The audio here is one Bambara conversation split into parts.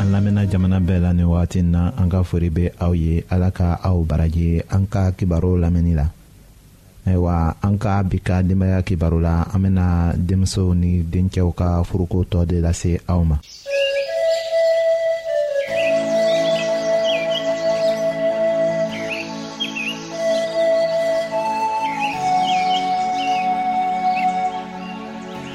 an lamɛnna jamana bɛɛ la ni wagati na an ka fori bɛ aw ye ala ka aw baraji an ka kibaruw lamɛnni la ayiwa an ka bi ka denbaya kibaru la an bɛna denmusow ni dencɛw ka furuko tɔ de lase aw ma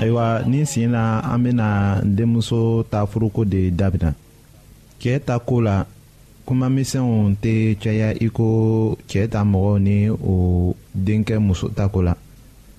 ayiwa nin sen na an bɛna denmuso ta furuko de dabila cɛɛ ta ko la kumamisɛnw tɛ caya i ko cɛɛ ta mɔgɔw ni o denkɛ muso ta ko la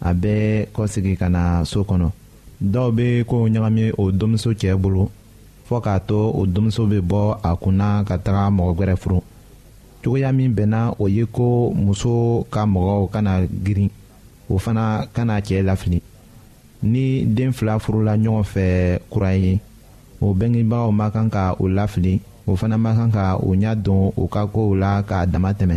a bɛ kɔsegin ka na so kɔnɔ dɔw bɛ kow ɲagami o denmuso cɛ bolo fɔ k'a to o denmuso bɛ bɔ a kunna ka taga mɔgɔ wɛrɛ furu cogoya min bɛnna o ye ko muso ka mɔgɔw kana girin o fana kana cɛ lafili ni den fila furula ɲɔgɔn fɛ kura ye o bɛngebagaw ma kan ka o lafili o fana ma kan ka o ɲɛ don u ka kow la k'a dama tɛmɛ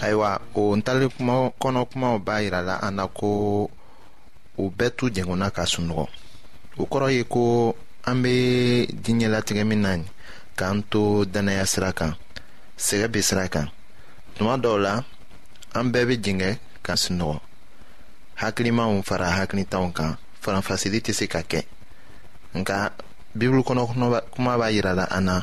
ayiwa o ntalen kuma kɔnɔ kumaw b'a yira la an na ko u bɛɛ t'u jɛngɔnna ka sunɔgɔ o kɔrɔ ye ko an bɛ diɲɛ latigɛ min na nin k'an to dannaya sira kan sɛgɛ bɛ sira kan tuma dɔw la an bɛɛ bɛ jɛngɛ ka sunɔgɔ hakilimaw fara hakilitanw kan faranfasili tɛ se ka kɛ nka bibulu kɔnɔ kuma b'a jira la an na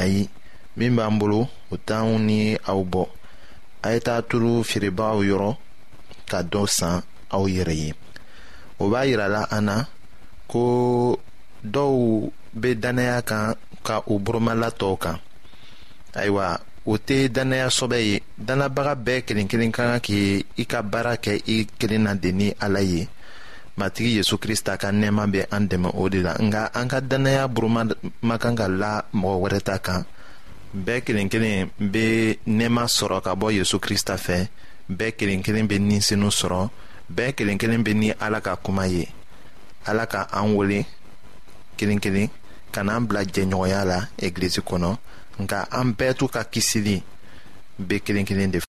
ayi min b'an bolo o t'anw ni aw bɔ a ye taa turu feerebagaw yɔrɔ ka dɔ san aw yɛrɛ ye o b'a yirala an na ko dɔw bɛ dannaya kan ka u boromala tɔw kan ayiwa o tɛ dannaya sɔbɛ ye dannabaga bɛɛ kelen kelen ka kan k'i i ka baara kɛ i kelen na de ni ala ye matigi yezu krista ka nɛɛma bɛ an dɛmɛ o de la nka an ka dannaya buruma ma kan ka la mɔgɔ wɛrɛ ta kan bɛɛ kelen kelen bɛ nɛɛma sɔrɔ ka bɔ yezu krista fɛ bɛɛ kelen kelen bɛ ninsenu sɔrɔ bɛɛ kelen kelen bɛ ni ala ka kuma ye ala ka an wele kelen kelen ka n'an bila jɛɲɔgɔnya la egilizi kɔnɔ nka an bɛɛ t'u ka kisili bɛ kelen kelen de fɛ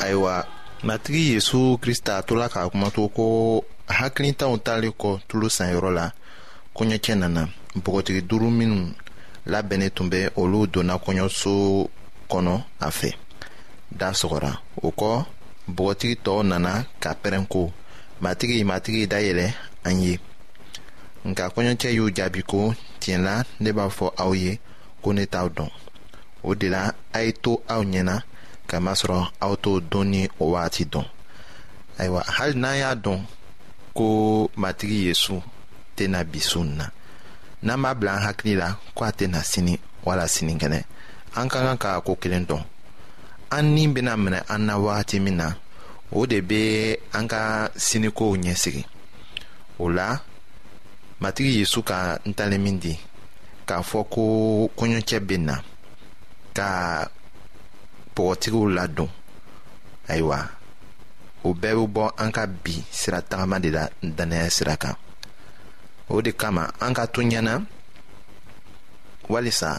ayiwa matigi yesu krista tola k'a kuma to ko hakilitanw tali kɔ tulu sanyɔrɔ la kɔɲɔcɛ nana npogotigi duuru minnu labɛnnen tun bɛ olu donna kɔɲɔso kɔnɔ a fɛ da sɔgɔra o kɔ bɔgɔtigi tɔw nana ka pɛrɛnko matigi matigi dayɛlɛ an ye nka kɔɲɔcɛ y'u jaabi ko tiɲɛ la ne b'a fɔ aw ye ko ne t'aw dɔn o de la a ye to aw ɲɛ na kamasɔrɔ aw t'o dɔn ni o wagati dɔn ayiwa hali n'an y'a dɔn ko matigi yesu tɛna bi su in na n'an b'a bila an hakili la ko a tɛna sini wala sinikɛnɛ an ka kan ka ko kelen dɔn an ni bɛna minɛ an na wagati min na o de bɛ an ka sinikow ɲɛsigi o la matigi yezu ka ntalen min di k'a fɔ ko kɔɲɔcɛ bɛ na ka bɔgɔtigiw ladon ayiwa o bɛɛ bɛ bɔ an ka bi sira tagama de la dannaya sira kan o de kama an ka to ɲɛna walisa